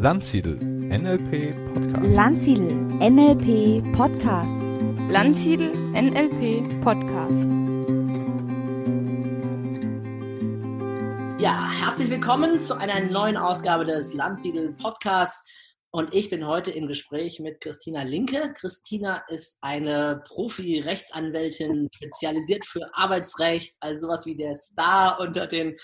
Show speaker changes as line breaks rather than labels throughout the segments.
Landsiedel NLP Podcast.
Landsiedel NLP Podcast.
Landsiedel NLP Podcast.
Ja, herzlich willkommen zu einer neuen Ausgabe des Landsiedel Podcasts. Und ich bin heute im Gespräch mit Christina Linke. Christina ist eine Profi-Rechtsanwältin, spezialisiert für Arbeitsrecht, also sowas wie der Star unter den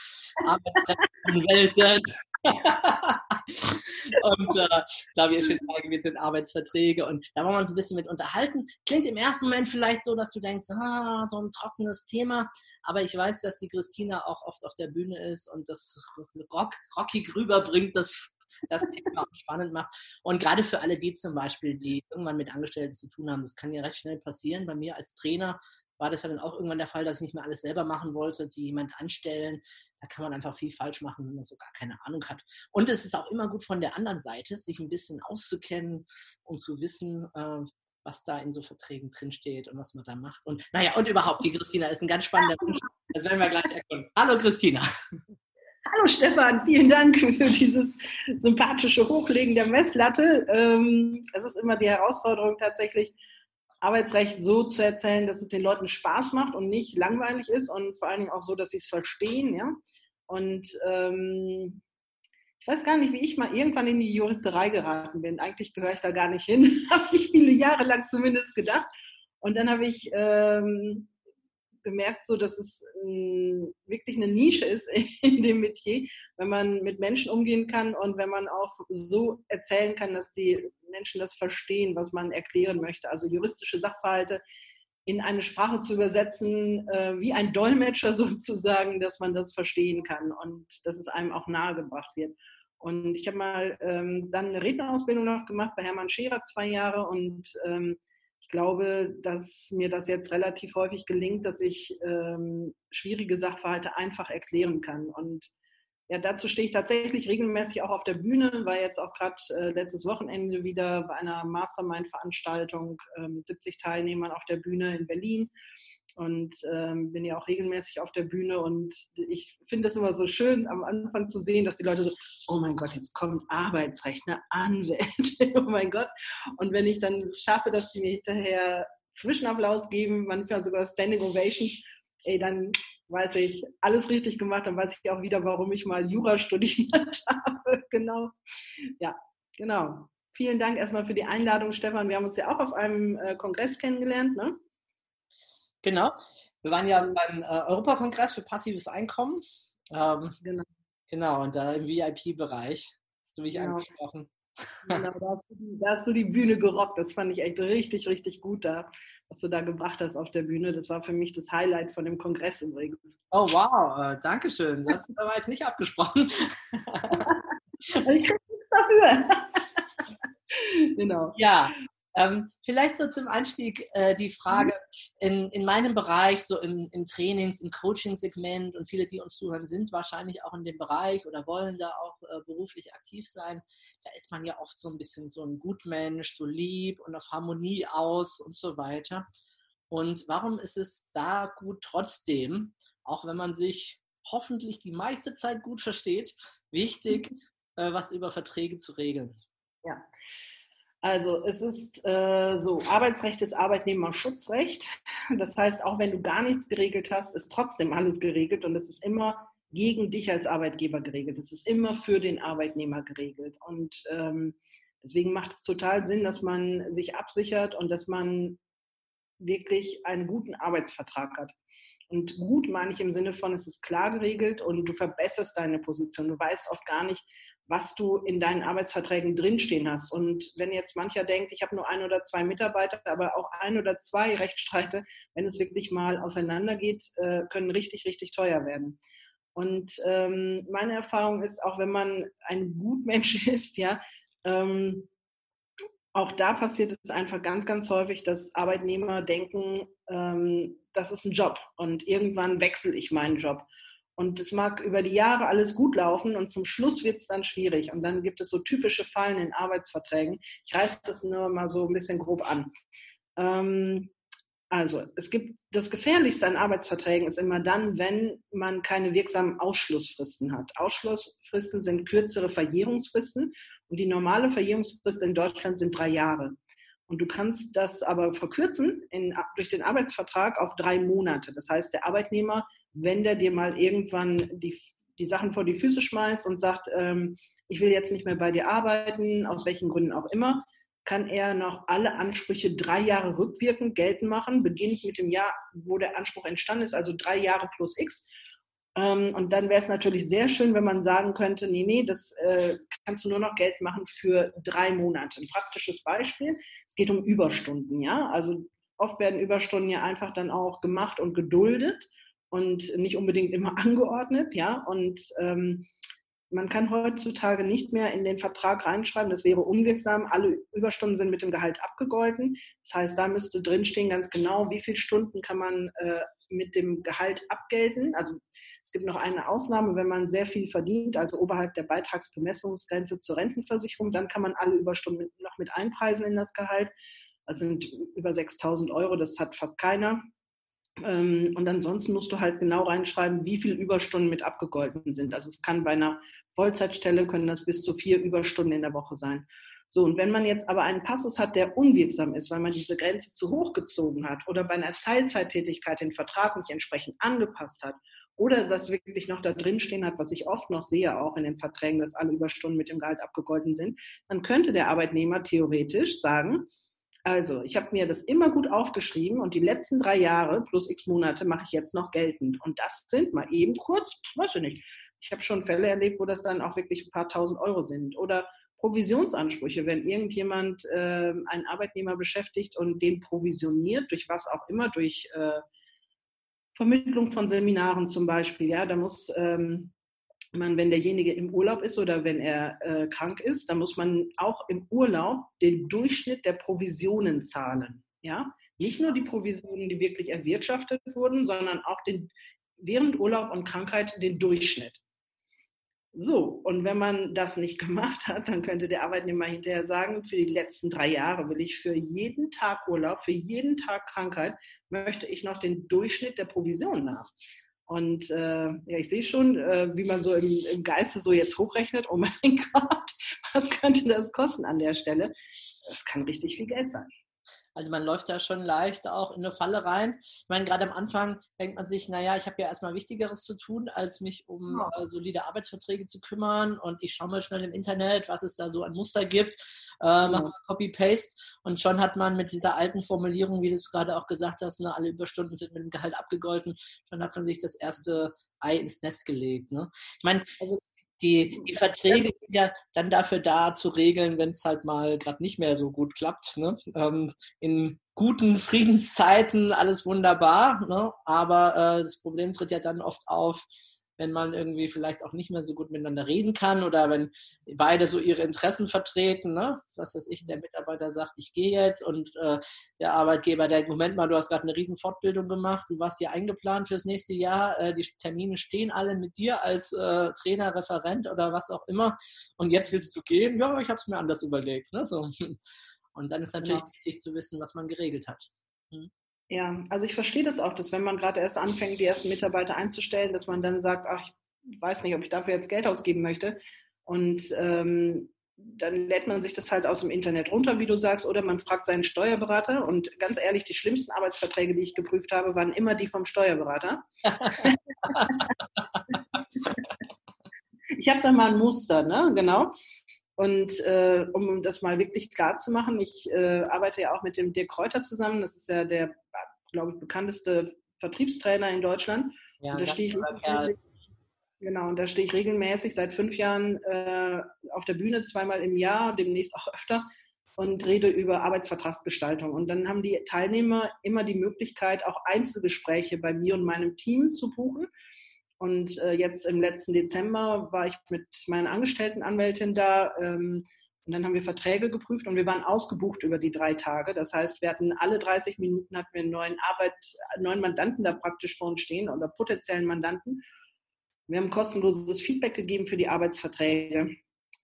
Arbeitsrechtsanwälten. und äh, da wir schon sagen, wir sind Arbeitsverträge und da wollen wir uns ein bisschen mit unterhalten. Klingt im ersten Moment vielleicht so, dass du denkst, ah, so ein trockenes Thema, aber ich weiß, dass die Christina auch oft auf der Bühne ist und das rock, rockig rüberbringt, das das Thema auch spannend macht. Und gerade für alle die zum Beispiel, die irgendwann mit Angestellten zu tun haben, das kann ja recht schnell passieren. Bei mir als Trainer war das ja dann auch irgendwann der Fall, dass ich nicht mehr alles selber machen wollte, die jemand anstellen. Da kann man einfach viel falsch machen, wenn man so gar keine Ahnung hat. Und es ist auch immer gut von der anderen Seite, sich ein bisschen auszukennen und zu wissen, äh, was da in so Verträgen drinsteht und was man da macht. Und naja, und überhaupt, die Christina ist ein ganz spannender Mensch. Das werden wir gleich erkunden. Hallo Christina.
Hallo Stefan, vielen Dank für dieses sympathische Hochlegen der Messlatte. Ähm, es ist immer die Herausforderung tatsächlich, Arbeitsrecht so zu erzählen, dass es den Leuten Spaß macht und nicht langweilig ist und vor allen Dingen auch so, dass sie es verstehen. Ja? Und ähm, ich weiß gar nicht, wie ich mal irgendwann in die Juristerei geraten bin. Eigentlich gehöre ich da gar nicht hin, habe ich viele Jahre lang zumindest gedacht. Und dann habe ich ähm, gemerkt, so dass es ähm, wirklich eine Nische ist in dem Metier, wenn man mit Menschen umgehen kann und wenn man auch so erzählen kann, dass die Menschen das verstehen, was man erklären möchte. Also juristische Sachverhalte in eine Sprache zu übersetzen, äh, wie ein Dolmetscher sozusagen, dass man das verstehen kann und dass es einem auch nahegebracht wird. Und ich habe mal ähm, dann eine Rednerausbildung noch gemacht bei Hermann Scherer zwei Jahre und ähm, ich glaube, dass mir das jetzt relativ häufig gelingt, dass ich ähm, schwierige Sachverhalte einfach erklären kann. Und ja, dazu stehe ich tatsächlich regelmäßig auch auf der Bühne, war jetzt auch gerade äh, letztes Wochenende wieder bei einer Mastermind-Veranstaltung äh, mit 70 Teilnehmern auf der Bühne in Berlin und ähm, bin ja auch regelmäßig auf der Bühne und ich finde es immer so schön am Anfang zu sehen, dass die Leute so, oh mein Gott, jetzt kommt Arbeitsrecht, eine Anwälte, oh mein Gott. Und wenn ich dann es schaffe, dass die mir hinterher Zwischenapplaus geben, manchmal sogar Standing Ovations, ey, dann weiß ich, alles richtig gemacht, dann weiß ich auch wieder, warum ich mal Jura studiert habe. genau. Ja, genau. Vielen Dank erstmal für die Einladung, Stefan. Wir haben uns ja auch auf einem äh, Kongress kennengelernt, ne?
Genau. Wir waren ja beim äh, Europakongress für passives Einkommen. Ähm, genau. genau, und da im VIP-Bereich hast du mich genau. angesprochen.
Genau, da hast, die, da hast, du die, Bühne gerockt. Das fand ich echt richtig, richtig gut da, was du da gebracht hast auf der Bühne. Das war für mich das Highlight von dem Kongress übrigens.
Oh wow, äh, danke schön. Das ist aber jetzt nicht abgesprochen.
also ich kriege nichts dafür.
genau. Ja, ähm, vielleicht so zum Einstieg äh, die Frage, in, in meinem Bereich, so im, im Trainings-, im Coaching-Segment und viele, die uns zuhören, sind wahrscheinlich auch in dem Bereich oder wollen da auch äh, beruflich aktiv sein. Da ist man ja oft so ein bisschen so ein Gutmensch, so lieb und auf Harmonie aus und so weiter. Und warum ist es da gut trotzdem, auch wenn man sich hoffentlich die meiste Zeit gut versteht, wichtig, mhm. äh, was über Verträge zu regeln?
Ja, also es ist äh, so, Arbeitsrecht ist Arbeitnehmerschutzrecht. Das heißt, auch wenn du gar nichts geregelt hast, ist trotzdem alles geregelt und es ist immer gegen dich als Arbeitgeber geregelt. Es ist immer für den Arbeitnehmer geregelt. Und ähm, deswegen macht es total Sinn, dass man sich absichert und dass man wirklich einen guten Arbeitsvertrag hat. Und gut meine ich im Sinne von, es ist klar geregelt und du verbesserst deine Position. Du weißt oft gar nicht, was du in deinen Arbeitsverträgen drinstehen hast. Und wenn jetzt mancher denkt, ich habe nur ein oder zwei Mitarbeiter, aber auch ein oder zwei Rechtsstreite, wenn es wirklich mal auseinandergeht, äh, können richtig, richtig teuer werden. Und ähm, meine Erfahrung ist, auch wenn man ein Gutmensch ist, ja, ähm, auch da passiert es einfach ganz, ganz häufig, dass Arbeitnehmer denken, ähm, das ist ein Job und irgendwann wechsle ich meinen Job. Und es mag über die Jahre alles gut laufen und zum Schluss wird es dann schwierig. Und dann gibt es so typische Fallen in Arbeitsverträgen. Ich reiße das nur mal so ein bisschen grob an. Ähm, also, es gibt das Gefährlichste an Arbeitsverträgen ist immer dann, wenn man keine wirksamen Ausschlussfristen hat. Ausschlussfristen sind kürzere Verjährungsfristen Und die normale Verjährungsfrist in Deutschland sind drei Jahre. Und du kannst das aber verkürzen in, durch den Arbeitsvertrag auf drei Monate. Das heißt, der Arbeitnehmer, wenn der dir mal irgendwann die, die Sachen vor die Füße schmeißt und sagt, ähm, ich will jetzt nicht mehr bei dir arbeiten, aus welchen Gründen auch immer, kann er noch alle Ansprüche drei Jahre rückwirkend geltend machen, beginnt mit dem Jahr, wo der Anspruch entstanden ist, also drei Jahre plus X. Ähm, und dann wäre es natürlich sehr schön, wenn man sagen könnte, nee, nee, das äh, kannst du nur noch Geld machen für drei Monate. Ein praktisches Beispiel, es geht um Überstunden, ja. Also oft werden Überstunden ja einfach dann auch gemacht und geduldet und nicht unbedingt immer angeordnet, ja. Und ähm, man kann heutzutage nicht mehr in den Vertrag reinschreiben, das wäre unwirksam. Alle Überstunden sind mit dem Gehalt abgegolten. Das heißt, da müsste drinstehen ganz genau, wie viele Stunden kann man äh, mit dem Gehalt abgelten. Also es gibt noch eine Ausnahme, wenn man sehr viel verdient, also oberhalb der Beitragsbemessungsgrenze zur Rentenversicherung, dann kann man alle Überstunden noch mit einpreisen in das Gehalt. Das sind über 6000 Euro, das hat fast keiner. Ähm, und ansonsten musst du halt genau reinschreiben, wie viele Überstunden mit abgegolten sind. Also es kann bei einer Vollzeitstelle können das bis zu vier Überstunden in der Woche sein. So, und wenn man jetzt aber einen Passus hat, der unwirksam ist, weil man diese Grenze zu hoch gezogen hat oder bei einer Teilzeittätigkeit den Vertrag nicht entsprechend angepasst hat oder das wirklich noch da drin stehen hat, was ich oft noch sehe, auch in den Verträgen, dass alle Überstunden mit dem Gehalt abgegolten sind, dann könnte der Arbeitnehmer theoretisch sagen, also, ich habe mir das immer gut aufgeschrieben und die letzten drei Jahre plus x Monate mache ich jetzt noch geltend. Und das sind mal eben kurz, weiß ich nicht. Ich habe schon Fälle erlebt, wo das dann auch wirklich ein paar tausend Euro sind. Oder Provisionsansprüche, wenn irgendjemand äh, einen Arbeitnehmer beschäftigt und den provisioniert, durch was auch immer, durch äh, Vermittlung von Seminaren zum Beispiel, ja, da muss ähm, man, wenn derjenige im Urlaub ist oder wenn er äh, krank ist, dann muss man auch im Urlaub den Durchschnitt der Provisionen zahlen. Ja? Nicht nur die Provisionen, die wirklich erwirtschaftet wurden, sondern auch den, während Urlaub und Krankheit den Durchschnitt. So, und wenn man das nicht gemacht hat, dann könnte der Arbeitnehmer hinterher sagen, für die letzten drei Jahre will ich für jeden Tag Urlaub, für jeden Tag Krankheit, möchte ich noch den Durchschnitt der Provisionen haben. Und äh, ja, ich sehe schon, äh, wie man so im, im Geiste so jetzt hochrechnet, oh mein Gott, was könnte das kosten an der Stelle? Das kann richtig viel Geld sein.
Also man läuft da schon leicht auch in eine Falle rein. Ich meine, gerade am Anfang denkt man sich, naja, ich habe ja erstmal Wichtigeres zu tun, als mich um äh, solide Arbeitsverträge zu kümmern. Und ich schaue mal schnell im Internet, was es da so an Muster gibt, äh, mache Copy-Paste. Und schon hat man mit dieser alten Formulierung, wie du es gerade auch gesagt hast, ne, alle Überstunden sind mit dem Gehalt abgegolten, schon hat man sich das erste Ei ins Nest gelegt. Ne? Ich meine, also die, die Verträge sind ja dann dafür da zu regeln, wenn es halt mal gerade nicht mehr so gut klappt. Ne? Ähm, in guten Friedenszeiten alles wunderbar, ne? aber äh, das Problem tritt ja dann oft auf, wenn man irgendwie vielleicht auch nicht mehr so gut miteinander reden kann oder wenn beide so ihre Interessen vertreten, ne? was weiß ich, der Mitarbeiter sagt, ich gehe jetzt und äh, der Arbeitgeber denkt, Moment mal, du hast gerade eine riesen Fortbildung gemacht, du warst hier eingeplant fürs nächste Jahr, äh, die Termine stehen alle mit dir als äh, Trainer, Referent oder was auch immer und jetzt willst du gehen? Ja, ich habe es mir anders überlegt. Ne? So. Und dann ist natürlich genau. wichtig zu wissen, was man geregelt hat. Hm.
Ja, also ich verstehe das auch, dass wenn man gerade erst anfängt, die ersten Mitarbeiter einzustellen, dass man dann sagt, ach, ich weiß nicht, ob ich dafür jetzt Geld ausgeben möchte. Und ähm, dann lädt man sich das halt aus dem Internet runter, wie du sagst, oder man fragt seinen Steuerberater. Und ganz ehrlich, die schlimmsten Arbeitsverträge, die ich geprüft habe, waren immer die vom Steuerberater. ich habe da mal ein Muster, ne? Genau. Und äh, um das mal wirklich klar zu machen, ich äh, arbeite ja auch mit dem Dirk Kräuter zusammen. Das ist ja der, glaube ich, bekannteste Vertriebstrainer in Deutschland. Ja, und da stehe ich regelmäßig, genau, und da stehe ich regelmäßig seit fünf Jahren äh, auf der Bühne, zweimal im Jahr, demnächst auch öfter, und rede über Arbeitsvertragsgestaltung. Und dann haben die Teilnehmer immer die Möglichkeit, auch Einzelgespräche bei mir und meinem Team zu buchen. Und äh, jetzt im letzten Dezember war ich mit meiner Angestelltenanwältin da. Ähm, und dann haben wir Verträge geprüft und wir waren ausgebucht über die drei Tage. Das heißt, wir hatten alle 30 Minuten hatten wir einen neuen Arbeit, neuen Mandanten da praktisch vor uns stehen oder potenziellen Mandanten. Wir haben kostenloses Feedback gegeben für die Arbeitsverträge.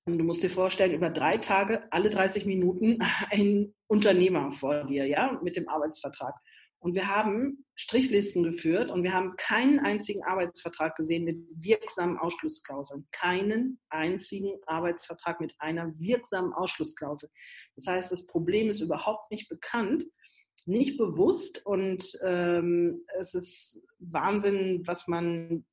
Und du musst dir vorstellen, über drei Tage, alle 30 Minuten ein Unternehmer vor dir, ja, mit dem Arbeitsvertrag. Und wir haben Strichlisten geführt und wir haben keinen einzigen Arbeitsvertrag gesehen mit wirksamen Ausschlussklauseln. Keinen einzigen Arbeitsvertrag mit einer wirksamen Ausschlussklausel. Das heißt, das Problem ist überhaupt nicht bekannt, nicht bewusst und ähm, es ist Wahnsinn, was man.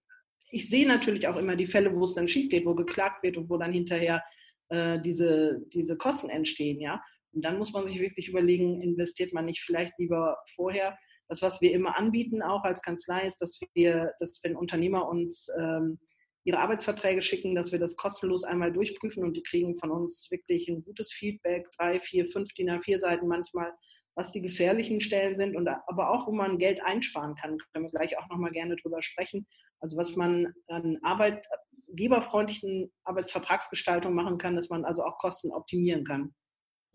Ich sehe natürlich auch immer die Fälle, wo es dann schief geht, wo geklagt wird und wo dann hinterher äh, diese, diese Kosten entstehen, ja. Und dann muss man sich wirklich überlegen, investiert man nicht vielleicht lieber vorher. Das, was wir immer anbieten, auch als Kanzlei, ist, dass wir, dass wenn Unternehmer uns ähm, ihre Arbeitsverträge schicken, dass wir das kostenlos einmal durchprüfen und die kriegen von uns wirklich ein gutes Feedback, drei, vier, fünf DIN A4 Seiten manchmal, was die gefährlichen Stellen sind und aber auch, wo man Geld einsparen kann. Können wir gleich auch nochmal gerne drüber sprechen. Also was man an arbeitgeberfreundlichen Arbeitsvertragsgestaltung machen kann, dass man also auch Kosten optimieren kann.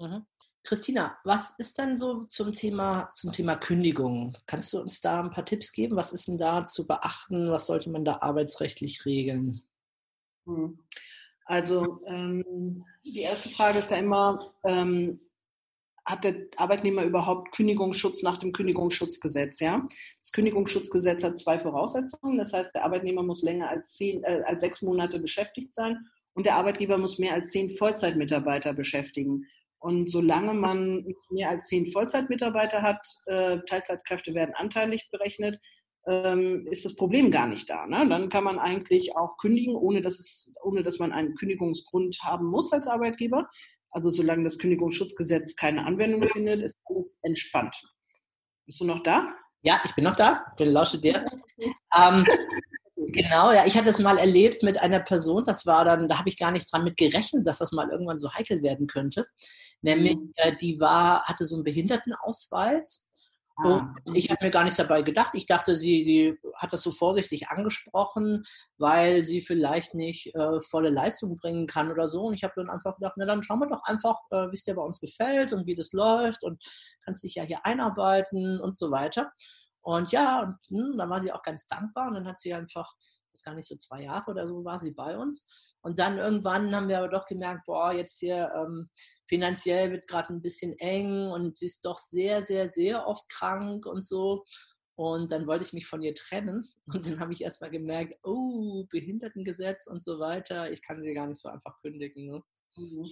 Mhm. Christina, was ist denn so zum Thema, zum Thema Kündigung? Kannst du uns da ein paar Tipps geben? Was ist denn da zu beachten? Was sollte man da arbeitsrechtlich regeln?
Hm. Also ähm, die erste Frage ist ja immer, ähm, hat der Arbeitnehmer überhaupt Kündigungsschutz nach dem Kündigungsschutzgesetz? Ja? Das Kündigungsschutzgesetz hat zwei Voraussetzungen. Das heißt, der Arbeitnehmer muss länger als, zehn, äh, als sechs Monate beschäftigt sein und der Arbeitgeber muss mehr als zehn Vollzeitmitarbeiter beschäftigen. Und solange man mehr als zehn Vollzeitmitarbeiter hat, äh, Teilzeitkräfte werden anteilig berechnet, ähm, ist das Problem gar nicht da. Ne? Dann kann man eigentlich auch kündigen, ohne dass, es, ohne dass man einen Kündigungsgrund haben muss als Arbeitgeber. Also solange das Kündigungsschutzgesetz keine Anwendung findet, ist alles entspannt. Bist du noch da?
Ja, ich bin noch da. Ich lausche dir. ähm, Genau, ja, ich hatte es mal erlebt mit einer Person, das war dann, da habe ich gar nicht dran mit gerechnet, dass das mal irgendwann so heikel werden könnte. Nämlich, mhm. äh, die war, hatte so einen Behindertenausweis ah. und ich habe mir gar nicht dabei gedacht. Ich dachte, sie, sie hat das so vorsichtig angesprochen, weil sie vielleicht nicht äh, volle Leistung bringen kann oder so. Und ich habe dann einfach gedacht, na dann schauen wir doch einfach, äh, wie es dir bei uns gefällt und wie das läuft und kannst dich ja hier einarbeiten und so weiter. Und ja, und hm, dann war sie auch ganz dankbar und dann hat sie einfach, das gar nicht so zwei Jahre oder so, war sie bei uns. Und dann irgendwann haben wir aber doch gemerkt, boah, jetzt hier ähm, finanziell wird es gerade ein bisschen eng und sie ist doch sehr, sehr, sehr oft krank und so. Und dann wollte ich mich von ihr trennen. Und dann habe ich erst mal gemerkt, oh, Behindertengesetz und so weiter. Ich kann sie gar nicht so einfach kündigen. Ne?
Mhm.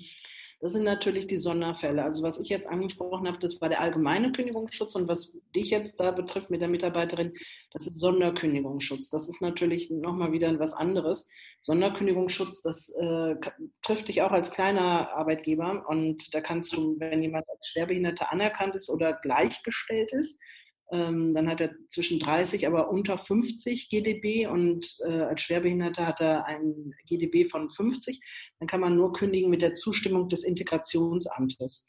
Das sind natürlich die Sonderfälle. Also was ich jetzt angesprochen habe, das war der allgemeine Kündigungsschutz und was dich jetzt da betrifft mit der Mitarbeiterin, das ist Sonderkündigungsschutz. Das ist natürlich nochmal wieder was anderes. Sonderkündigungsschutz, das äh, trifft dich auch als kleiner Arbeitgeber und da kannst du, wenn jemand als Schwerbehinderter anerkannt ist oder gleichgestellt ist, dann hat er zwischen 30, aber unter 50 GDB und äh, als Schwerbehinderter hat er ein GDB von 50. Dann kann man nur kündigen mit der Zustimmung des Integrationsamtes.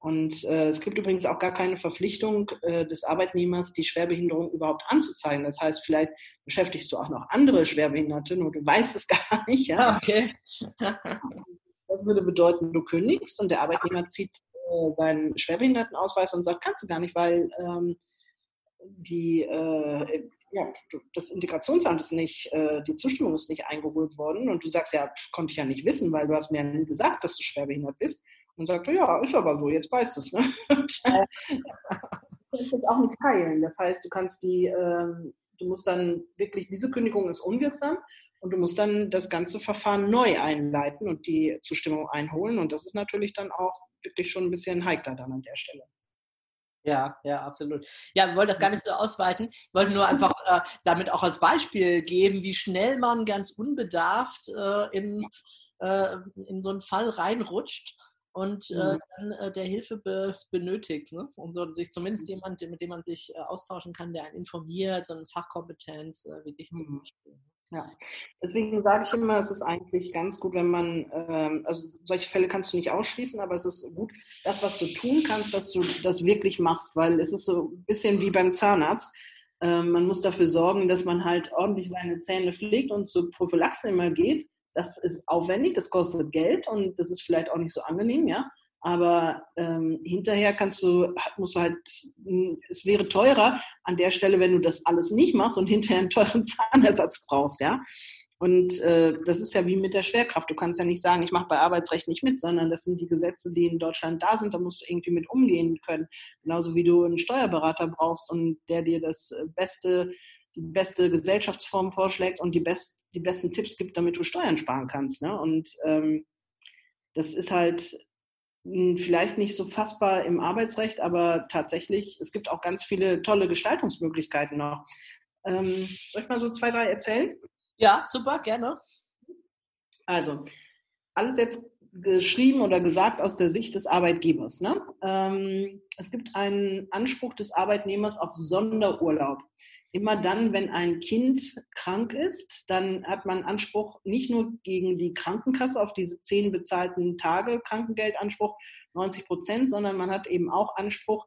Und äh, es gibt übrigens auch gar keine Verpflichtung äh, des Arbeitnehmers, die Schwerbehinderung überhaupt anzuzeigen. Das heißt, vielleicht beschäftigst du auch noch andere Schwerbehinderte, nur du weißt es gar nicht. Ja? Okay. das würde bedeuten, du kündigst und der Arbeitnehmer zieht äh, seinen Schwerbehindertenausweis und sagt, kannst du gar nicht, weil ähm, die, äh, ja, das Integrationsamt ist nicht, äh, die Zustimmung ist nicht eingeholt worden und du sagst, ja, konnte ich ja nicht wissen, weil du hast mir ja nie gesagt, dass du schwerbehindert bist. Und sagt ja, ist aber so, jetzt weißt du es. Ne? du kannst das auch nicht teilen. Das heißt, du kannst die, äh, du musst dann wirklich, diese Kündigung ist unwirksam und du musst dann das ganze Verfahren neu einleiten und die Zustimmung einholen. Und das ist natürlich dann auch wirklich schon ein bisschen heikler dann an der Stelle.
Ja, ja, absolut. Ja, ich wollte das gar nicht so ausweiten. Ich wollte nur einfach äh, damit auch als Beispiel geben, wie schnell man ganz unbedarft äh, in, äh, in so einen Fall reinrutscht und äh, mhm. dann äh, der Hilfe be benötigt. Ne? Und so sich zumindest mhm. jemand, mit dem man sich äh, austauschen kann, der einen informiert, so eine Fachkompetenz wie dich zum mhm. Beispiel.
Ja, deswegen sage ich immer, es ist eigentlich ganz gut, wenn man, ähm, also solche Fälle kannst du nicht ausschließen, aber es ist gut, das, was du tun kannst, dass du das wirklich machst, weil es ist so ein bisschen wie beim Zahnarzt. Ähm, man muss dafür sorgen, dass man halt ordentlich seine Zähne pflegt und zur Prophylaxe immer geht. Das ist aufwendig, das kostet Geld und das ist vielleicht auch nicht so angenehm, ja. Aber ähm, hinterher kannst du, musst du halt, es wäre teurer an der Stelle, wenn du das alles nicht machst und hinterher einen teuren Zahnersatz brauchst, ja. Und äh, das ist ja wie mit der Schwerkraft. Du kannst ja nicht sagen, ich mache bei Arbeitsrecht nicht mit, sondern das sind die Gesetze, die in Deutschland da sind. Da musst du irgendwie mit umgehen können. Genauso wie du einen Steuerberater brauchst und der dir das äh, beste, die beste Gesellschaftsform vorschlägt und die, best, die besten Tipps gibt, damit du Steuern sparen kannst. Ne? Und ähm, das ist halt hm, vielleicht nicht so fassbar im Arbeitsrecht, aber tatsächlich, es gibt auch ganz viele tolle Gestaltungsmöglichkeiten noch. Ähm, soll ich mal so zwei, drei erzählen?
Ja, super, gerne.
Also, alles jetzt geschrieben oder gesagt aus der Sicht des Arbeitgebers. Ne? Ähm, es gibt einen Anspruch des Arbeitnehmers auf Sonderurlaub. Immer dann, wenn ein Kind krank ist, dann hat man Anspruch nicht nur gegen die Krankenkasse auf diese zehn bezahlten Tage Krankengeldanspruch 90 Prozent, sondern man hat eben auch Anspruch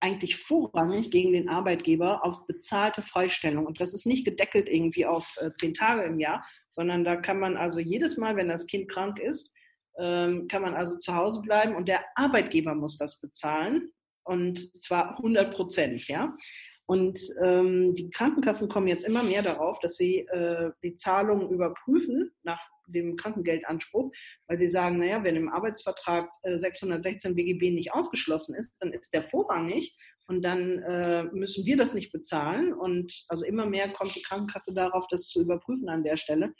eigentlich vorrangig gegen den Arbeitgeber auf bezahlte Freistellung. Und das ist nicht gedeckelt irgendwie auf äh, zehn Tage im Jahr, sondern da kann man also jedes Mal, wenn das Kind krank ist, ähm, kann man also zu Hause bleiben und der Arbeitgeber muss das bezahlen und zwar 100 Prozent, ja. Und ähm, die Krankenkassen kommen jetzt immer mehr darauf, dass sie äh, die Zahlungen überprüfen nach dem Krankengeldanspruch, weil sie sagen, naja, wenn im Arbeitsvertrag äh, 616 BGB nicht ausgeschlossen ist, dann ist der vorrangig und dann äh, müssen wir das nicht bezahlen. Und also immer mehr kommt die Krankenkasse darauf, das zu überprüfen an der Stelle.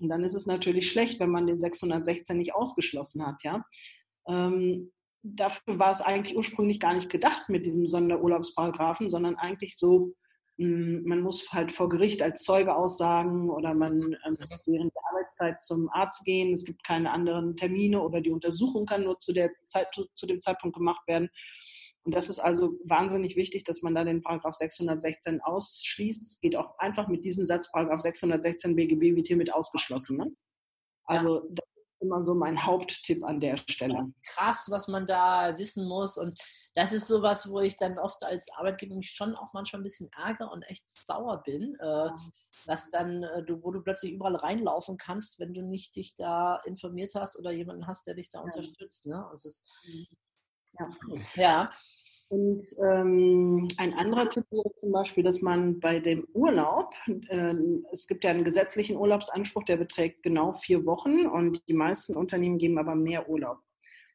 Und dann ist es natürlich schlecht, wenn man den 616 nicht ausgeschlossen hat, ja. Ähm, dafür war es eigentlich ursprünglich gar nicht gedacht mit diesem Sonderurlaubsparagraphen, sondern eigentlich so, hm, man muss halt vor Gericht als Zeuge aussagen oder man ähm, muss während der Arbeitszeit zum Arzt gehen. Es gibt keine anderen Termine oder die Untersuchung kann nur zu, der Zeit, zu dem Zeitpunkt gemacht werden. Und das ist also wahnsinnig wichtig, dass man da den Paragraph 616 ausschließt. Es geht auch einfach mit diesem Satz, Paragraph 616 BGB wird hiermit ausgeschlossen. Ne? Also ja. das ist immer so mein Haupttipp an der Stelle.
Krass, was man da wissen muss. Und das ist sowas, wo ich dann oft als Arbeitgeber mich schon auch manchmal ein bisschen ärgere und echt sauer bin, äh, dass dann, äh, wo du plötzlich überall reinlaufen kannst, wenn du nicht dich da informiert hast oder jemanden hast, der dich da ja. unterstützt. Ne? Das ist, mhm.
Ja. ja. Und ähm, ein anderer Tipp wäre zum Beispiel, dass man bei dem Urlaub, äh, es gibt ja einen gesetzlichen Urlaubsanspruch, der beträgt genau vier Wochen und die meisten Unternehmen geben aber mehr Urlaub.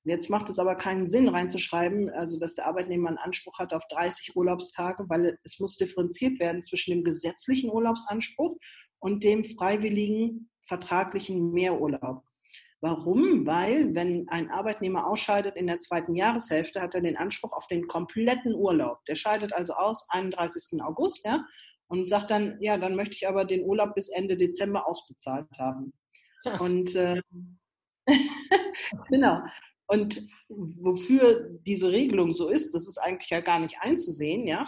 Jetzt macht es aber keinen Sinn reinzuschreiben, also dass der Arbeitnehmer einen Anspruch hat auf 30 Urlaubstage, weil es muss differenziert werden zwischen dem gesetzlichen Urlaubsanspruch und dem freiwilligen vertraglichen Mehrurlaub. Warum? Weil, wenn ein Arbeitnehmer ausscheidet in der zweiten Jahreshälfte, hat er den Anspruch auf den kompletten Urlaub. Der scheidet also aus 31. August, ja, und sagt dann, ja, dann möchte ich aber den Urlaub bis Ende Dezember ausbezahlt haben. Und äh, genau. Und wofür diese Regelung so ist, das ist eigentlich ja gar nicht einzusehen, ja.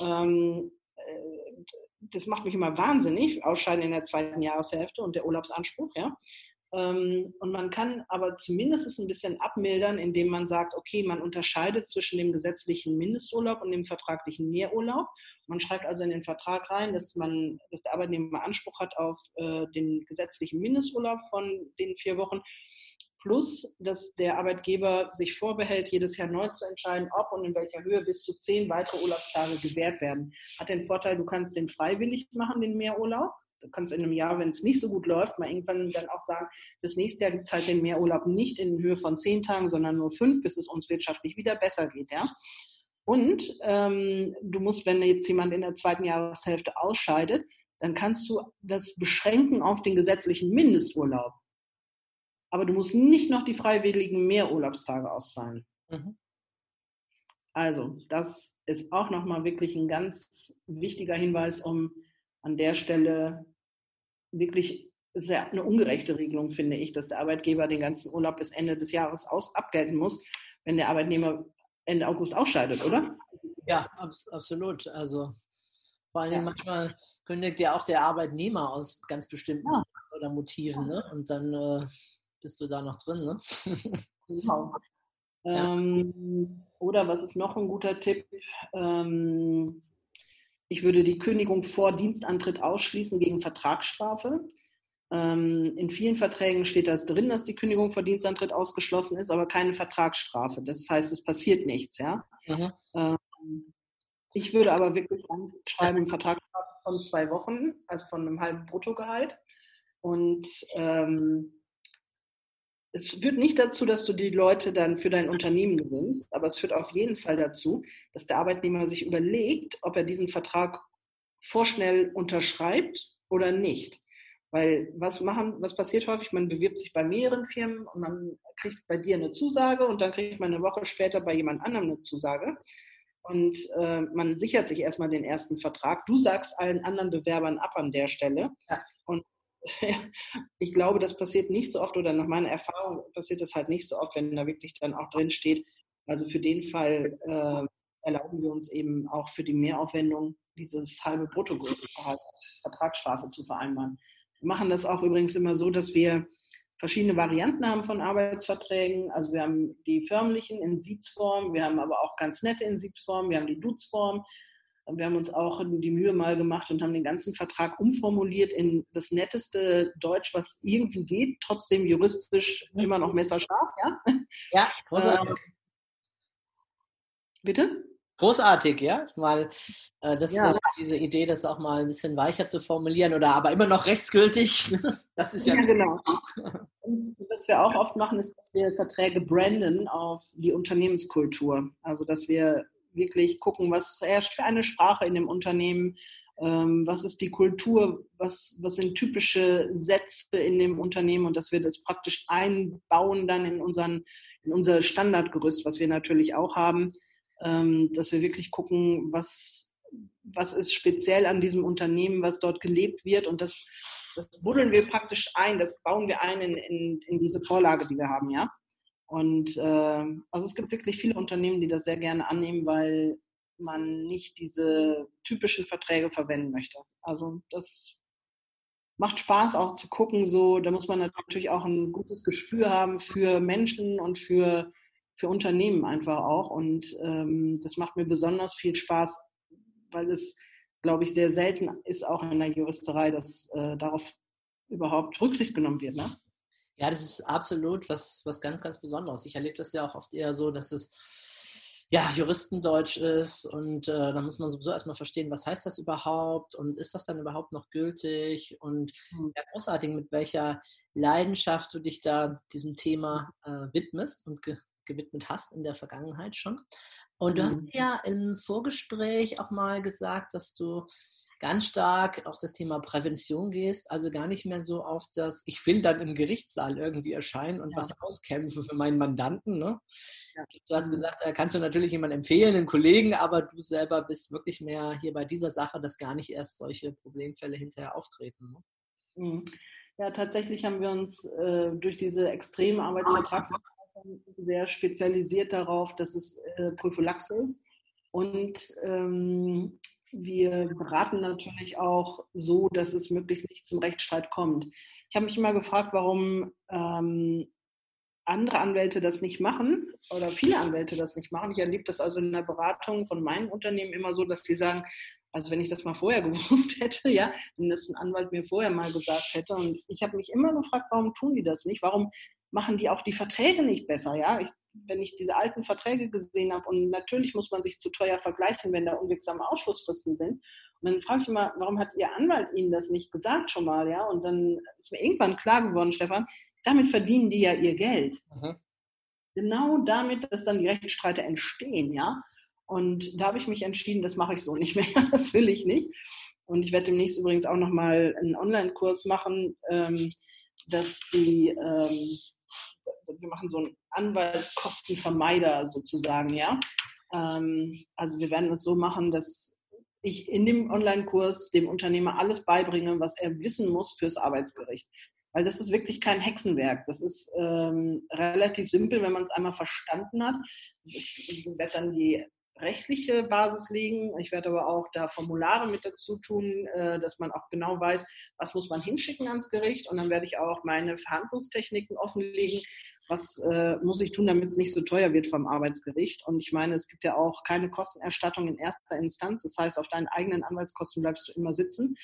Ähm, äh, das macht mich immer wahnsinnig, Ausscheiden in der zweiten Jahreshälfte und der Urlaubsanspruch, ja. Ähm, und man kann aber zumindest ein bisschen abmildern, indem man sagt, okay, man unterscheidet zwischen dem gesetzlichen Mindesturlaub und dem vertraglichen Mehrurlaub. Man schreibt also in den Vertrag rein, dass man, dass der Arbeitnehmer Anspruch hat auf äh, den gesetzlichen Mindesturlaub von den vier Wochen plus dass der Arbeitgeber sich vorbehält, jedes Jahr neu zu entscheiden, ob und in welcher Höhe bis zu zehn weitere Urlaubstage gewährt werden. Hat den Vorteil, du kannst den freiwillig machen, den Mehrurlaub. Du kannst in einem Jahr, wenn es nicht so gut läuft, mal irgendwann dann auch sagen, bis nächstes Jahr gibt es halt den Mehrurlaub nicht in Höhe von zehn Tagen, sondern nur fünf, bis es uns wirtschaftlich wieder besser geht. Ja? Und ähm, du musst, wenn jetzt jemand in der zweiten Jahreshälfte ausscheidet, dann kannst du das beschränken auf den gesetzlichen Mindesturlaub aber du musst nicht noch die freiwilligen Mehrurlaubstage auszahlen. Mhm. Also, das ist auch nochmal wirklich ein ganz wichtiger Hinweis, um an der Stelle wirklich, ja eine ungerechte Regelung, finde ich, dass der Arbeitgeber den ganzen Urlaub bis Ende des Jahres aus, abgelten muss, wenn der Arbeitnehmer Ende August ausscheidet, oder?
Ja, absolut. Also vor allem ja. manchmal kündigt ja auch der Arbeitnehmer aus ganz bestimmten ja. oder Motiven, ne? Und dann äh, bist du da noch drin, ne?
genau. Ja. Ähm, oder was ist noch ein guter Tipp? Ähm, ich würde die Kündigung vor Dienstantritt ausschließen gegen Vertragsstrafe. Ähm, in vielen Verträgen steht das drin, dass die Kündigung vor Dienstantritt ausgeschlossen ist, aber keine Vertragsstrafe. Das heißt, es passiert nichts. Ja? Mhm. ich würde aber wirklich schreiben, Vertragsstrafe von zwei Wochen, also von einem halben Bruttogehalt. Und ähm, es führt nicht dazu, dass du die Leute dann für dein Unternehmen gewinnst, aber es führt auf jeden Fall dazu, dass der Arbeitnehmer sich überlegt, ob er diesen Vertrag vorschnell unterschreibt oder nicht. Weil was machen, was passiert häufig? Man bewirbt sich bei mehreren Firmen und man kriegt bei dir eine Zusage und dann kriegt man eine Woche später bei jemand anderem eine Zusage. Und äh, man sichert sich erstmal den ersten Vertrag. Du sagst allen anderen Bewerbern ab an der Stelle. Ja. Und ich glaube, das passiert nicht so oft oder nach meiner Erfahrung passiert das halt nicht so oft, wenn da wirklich dann auch drin steht. Also für den Fall äh, erlauben wir uns eben auch für die Mehraufwendung dieses halbe Bruttogehalt Vertragsstrafe zu vereinbaren. Wir machen das auch übrigens immer so, dass wir verschiedene Varianten haben von Arbeitsverträgen. Also wir haben die förmlichen in Sitzform, wir haben aber auch ganz nette in Sitzform, wir haben die Duzform, wir haben uns auch die Mühe mal gemacht und haben den ganzen Vertrag umformuliert in das netteste Deutsch, was irgendwie geht, trotzdem juristisch immer noch messerscharf, ja?
Ja, großartig.
Ähm, bitte?
Großartig, ja. Mal, äh, das ja. ist diese Idee, das auch mal ein bisschen weicher zu formulieren oder aber immer noch rechtsgültig. Das ist ja, ja genau.
Und was wir auch oft machen, ist, dass wir Verträge branden auf die Unternehmenskultur. Also dass wir wirklich gucken, was herrscht für eine Sprache in dem Unternehmen, ähm, was ist die Kultur, was, was sind typische Sätze in dem Unternehmen und dass wir das praktisch einbauen dann in, unseren, in unser Standardgerüst, was wir natürlich auch haben, ähm, dass wir wirklich gucken, was, was ist speziell an diesem Unternehmen, was dort gelebt wird und das, das buddeln wir praktisch ein, das bauen wir ein in, in, in diese Vorlage, die wir haben, ja. Und äh, also es gibt wirklich viele Unternehmen, die das sehr gerne annehmen, weil man nicht diese typischen Verträge verwenden möchte. Also das macht Spaß auch zu gucken. So, da muss man natürlich auch ein gutes Gespür haben für Menschen und für, für Unternehmen einfach auch. Und ähm, das macht mir besonders viel Spaß, weil es, glaube ich, sehr selten ist, auch in der Juristerei, dass äh, darauf überhaupt Rücksicht genommen wird. Ne?
Ja, das ist absolut was, was ganz, ganz Besonderes. Ich erlebe das ja auch oft eher so, dass es ja, Juristendeutsch ist und äh, da muss man sowieso erstmal verstehen, was heißt das überhaupt und ist das dann überhaupt noch gültig und mhm. ja, großartig, mit welcher Leidenschaft du dich da diesem Thema äh, widmest und ge gewidmet hast in der Vergangenheit schon. Und du mhm. hast ja im Vorgespräch auch mal gesagt, dass du ganz stark auf das Thema Prävention gehst, also gar nicht mehr so auf das, ich will dann im Gerichtssaal irgendwie erscheinen und ja. was auskämpfen für meinen Mandanten. Ne? Ja. Du hast mhm. gesagt, da kannst du natürlich jemanden empfehlen, einen Kollegen, aber du selber bist wirklich mehr hier bei dieser Sache, dass gar nicht erst solche Problemfälle hinterher auftreten. Ne?
Mhm. Ja, tatsächlich haben wir uns äh, durch diese extreme Arbeitsvertragsverfahren sehr spezialisiert darauf, dass es äh, Prophylaxe ist. Und ähm, wir beraten natürlich auch so, dass es möglichst nicht zum Rechtsstreit kommt. Ich habe mich immer gefragt, warum ähm, andere Anwälte das nicht machen oder viele Anwälte das nicht machen. Ich erlebe das also in der Beratung von meinen Unternehmen immer so, dass sie sagen, also wenn ich das mal vorher gewusst hätte, ja, wenn das ein Anwalt mir vorher mal gesagt hätte. Und ich habe mich immer gefragt, warum tun die das nicht? Warum machen die auch die Verträge nicht besser? Ja, ich wenn ich diese alten Verträge gesehen habe, und natürlich muss man sich zu teuer vergleichen, wenn da unwirksame Ausschlussfristen sind. Und dann frage ich immer, warum hat Ihr Anwalt Ihnen das nicht gesagt schon mal? Ja? Und dann ist mir irgendwann klar geworden, Stefan, damit verdienen die ja ihr Geld. Mhm. Genau damit, dass dann die Rechtsstreite entstehen, ja. Und da habe ich mich entschieden, das mache ich so nicht mehr, das will ich nicht. Und ich werde demnächst übrigens auch nochmal einen Online-Kurs machen, ähm, dass die ähm, wir machen so einen Anwaltskostenvermeider sozusagen, ja. Ähm, also wir werden es so machen, dass ich in dem Online-Kurs dem Unternehmer alles beibringe, was er wissen muss fürs Arbeitsgericht. Weil das ist wirklich kein Hexenwerk. Das ist ähm, relativ simpel, wenn man es einmal verstanden hat. Ich, ich werde dann die rechtliche Basis legen. Ich werde aber auch da Formulare mit dazu tun, äh, dass man auch genau weiß, was muss man hinschicken ans Gericht. Und dann werde ich auch meine Verhandlungstechniken offenlegen. Was äh, muss ich tun, damit es nicht so teuer wird vom Arbeitsgericht? Und ich meine, es gibt ja auch keine Kostenerstattung in erster Instanz. Das heißt, auf deinen eigenen Anwaltskosten bleibst du immer sitzen.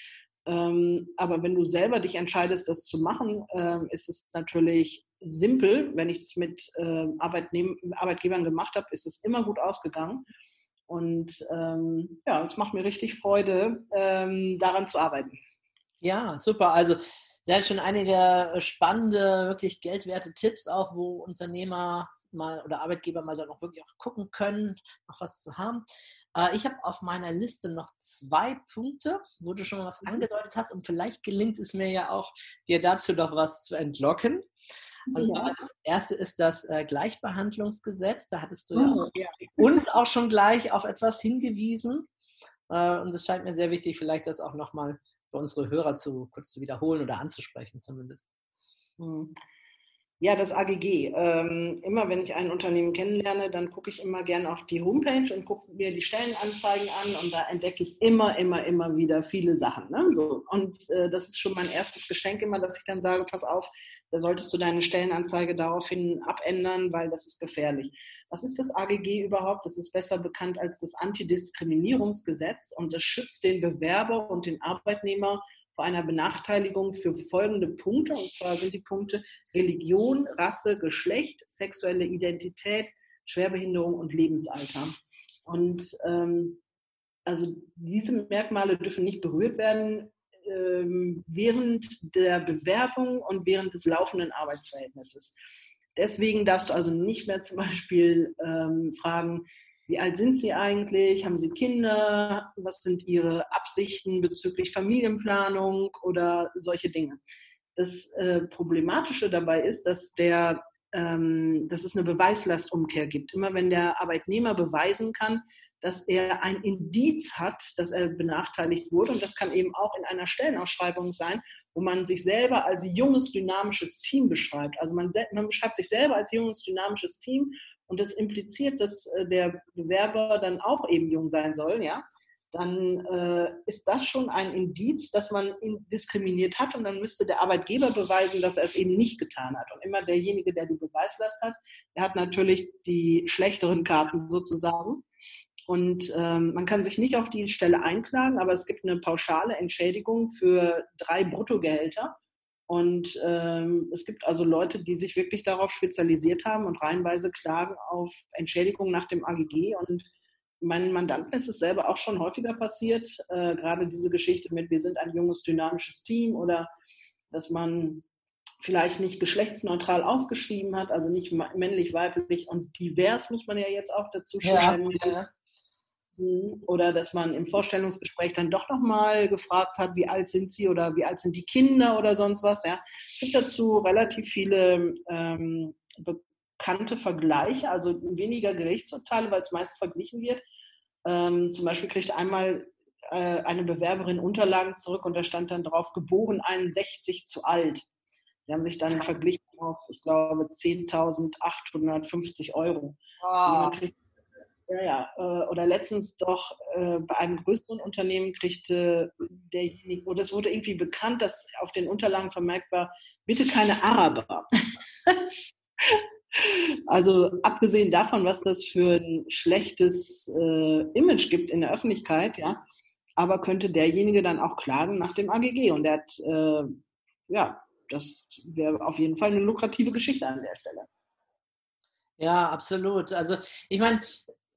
Ähm, aber wenn du selber dich entscheidest, das zu machen, ähm, ist es natürlich simpel. Wenn ich das mit äh, Arbeitgebern gemacht habe, ist es immer gut ausgegangen. Und ähm, ja, es macht mir richtig Freude, ähm, daran zu arbeiten.
Ja, super. Also Sie hat schon einige spannende, wirklich geldwerte Tipps auch, wo Unternehmer mal oder Arbeitgeber mal dann auch wirklich auch gucken können, noch was zu haben. Äh, ich habe auf meiner Liste noch zwei Punkte, wo du schon mal was
Mhm.
angedeutet hast und vielleicht gelingt es mir ja auch, dir dazu noch was zu entlocken. Und
Ja.
das erste ist das äh, Gleichbehandlungsgesetz. Da hattest du
Oh,
ja auch uns auch schon gleich auf etwas hingewiesen. Äh, und es scheint mir sehr wichtig, vielleicht das auch nochmal für unsere Hörer zu kurz zu wiederholen oder anzusprechen zumindest.
Ja, das AGG. Ähm, immer wenn ich ein Unternehmen kennenlerne, dann gucke ich immer gerne auf die Homepage und gucke mir die Stellenanzeigen an und da entdecke ich immer, immer, immer wieder viele Sachen. Ne? So. Und äh, das ist schon mein erstes Geschenk immer, dass ich dann sage, pass auf, da solltest du deine Stellenanzeige daraufhin abändern, weil das ist gefährlich. Was ist das AGG überhaupt? Das ist besser bekannt als das Antidiskriminierungsgesetz und das schützt den Bewerber und den Arbeitnehmer vor einer Benachteiligung für folgende Punkte. Und zwar sind die Punkte Religion, Rasse, Geschlecht, sexuelle Identität, Schwerbehinderung und Lebensalter. Und ähm, also diese Merkmale dürfen nicht berührt werden ähm, während der Bewerbung und während des laufenden Arbeitsverhältnisses. Deswegen darfst du also nicht mehr zum Beispiel ähm, fragen, wie alt sind Sie eigentlich? Haben Sie Kinder? Was sind Ihre Absichten bezüglich Familienplanung oder solche Dinge? Das äh, Problematische dabei ist, dass, der, ähm, dass es eine Beweislastumkehr gibt. Immer wenn der Arbeitnehmer beweisen kann, dass er ein Indiz hat, dass er benachteiligt wurde, und das kann eben auch in einer Stellenausschreibung sein, wo man sich selber als junges, dynamisches Team beschreibt. Also man, man beschreibt sich selber als junges, dynamisches Team und das impliziert, dass äh, der Bewerber dann auch eben jung sein soll, ja, dann äh, ist das schon ein Indiz, dass man ihn diskriminiert hat und dann müsste der Arbeitgeber beweisen, dass er es eben nicht getan hat. Und immer derjenige, der die Beweislast hat, der hat natürlich die schlechteren Karten sozusagen. Und ähm, man kann sich nicht auf die Stelle einklagen, aber es gibt eine pauschale Entschädigung für drei Bruttogehälter. Und ähm, es gibt also Leute, die sich wirklich darauf spezialisiert haben und reihenweise klagen auf Entschädigung nach dem AGG. Und meinen Mandanten ist es selber auch schon häufiger passiert, äh, gerade diese Geschichte mit, wir sind ein junges, dynamisches Team oder dass man vielleicht nicht geschlechtsneutral ausgeschrieben hat, also nicht männlich, weiblich und divers, muss man ja jetzt auch dazu schreiben.
Ja, ja.
Oder dass man im Vorstellungsgespräch dann doch nochmal gefragt hat, wie alt sind sie oder wie alt sind die Kinder oder sonst was. Ja. Es gibt dazu relativ viele ähm, bekannte Vergleiche, also weniger Gerichtsurteile, weil es meist verglichen wird. Ähm, zum Beispiel kriegt einmal äh, eine Bewerberin Unterlagen zurück und da stand dann drauf, geboren 61 zu alt. Die haben sich dann verglichen auf, ich glaube, 10.850 Euro.
Oh.
Ja, ja. Oder letztens doch äh, bei einem größeren Unternehmen kriegte derjenige, oder es wurde irgendwie bekannt, dass auf den Unterlagen vermerkt war, bitte keine Araber. also abgesehen davon, was das für ein schlechtes äh, Image gibt in der Öffentlichkeit, ja, aber könnte derjenige dann auch klagen nach dem AGG und er hat, äh, ja, das wäre auf jeden Fall eine lukrative Geschichte an der Stelle.
Ja, absolut. Also ich meine,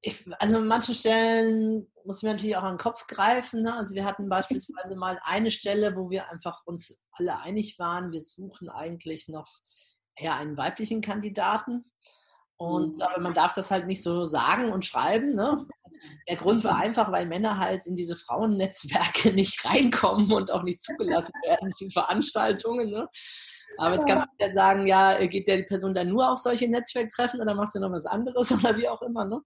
ich, also an manchen Stellen muss ich mir natürlich auch an den Kopf greifen. Ne? Also wir hatten beispielsweise mal eine Stelle, wo wir einfach uns alle einig waren, wir suchen eigentlich noch eher einen weiblichen Kandidaten. Und aber man darf das halt nicht so sagen und schreiben. Ne? Der Grund war einfach, weil Männer halt in diese Frauennetzwerke nicht reinkommen und auch nicht zugelassen werden zu Veranstaltungen. Ne? Aber jetzt kann man ja sagen, ja, geht ja die Person dann nur auf solche Netzwerktreffen oder macht sie noch was anderes oder wie auch immer. Ne?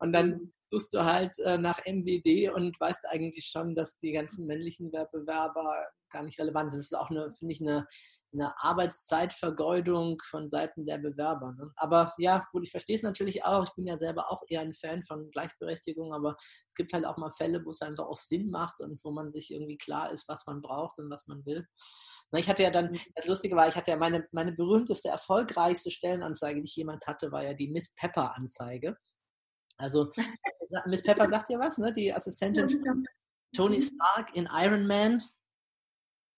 Und dann suchst du halt äh, nach MWD und weißt eigentlich schon, dass die ganzen männlichen Wettbewerber gar nicht relevant sind. Das ist auch, eine, finde ich, eine, eine Arbeitszeitvergeudung von Seiten der Bewerber. Ne? Aber ja, gut, ich verstehe es natürlich auch. Ich bin ja selber auch eher ein Fan von Gleichberechtigung, aber es gibt halt auch mal Fälle, wo es einfach auch Sinn macht und wo man sich irgendwie klar ist, was man braucht und was man will. Na, ich hatte ja dann, das Lustige war, ich hatte ja meine, meine berühmteste, erfolgreichste Stellenanzeige, die ich jemals hatte, war ja die Miss Pepper-Anzeige. Also Miss Pepper sagt ja was, ne? Die Assistentin von Tony Stark in Iron Man.